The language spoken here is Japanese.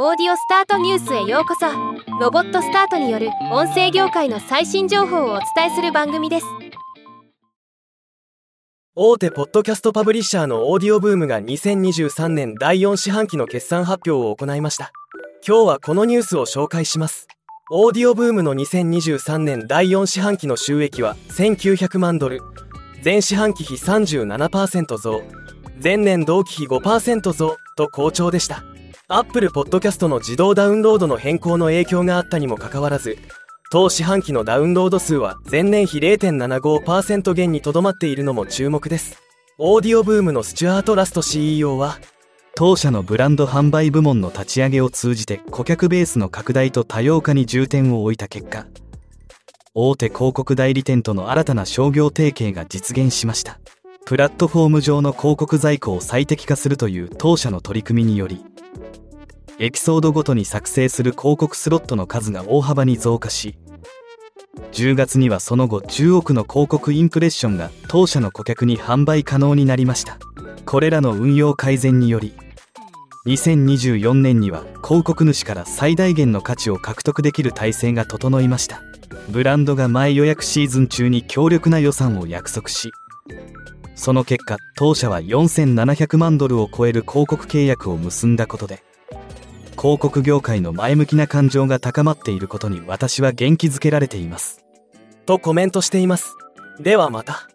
オーディオスタートニュースへようこそ。ロボットスタートによる音声業界の最新情報をお伝えする番組です。大手ポッドキャストパブリッシャーのオーディオブームが2023年第4四半期の決算発表を行いました。今日はこのニュースを紹介します。オーディオブームの2023年第4四半期の収益は1900万ドル。前四半期比37%増。前年同期比5%増と好調でした。アップルポッドキャストの自動ダウンロードの変更の影響があったにもかかわらず当四半期のダウンロード数は前年比0.75%減にとどまっているのも注目です。オーディオブームのスチュアート・ラスト CEO は当社のブランド販売部門の立ち上げを通じて顧客ベースの拡大と多様化に重点を置いた結果大手広告代理店との新たな商業提携が実現しました。プラットフォーム上の広告在庫を最適化するという当社の取り組みによりエピソードごとに作成する広告スロットの数が大幅に増加し10月にはその後10億の広告インプレッションが当社の顧客に販売可能になりました。これらの運用改善により2024年には広告主から最大限の価値を獲得できる体制が整いました。ブランドが前予約シーズン中に強力な予算を約束しその結果当社は4700万ドルを超える広告契約を結んだことで広告業界の前向きな感情が高まっていることに私は元気づけられています。とコメントしています。ではまた。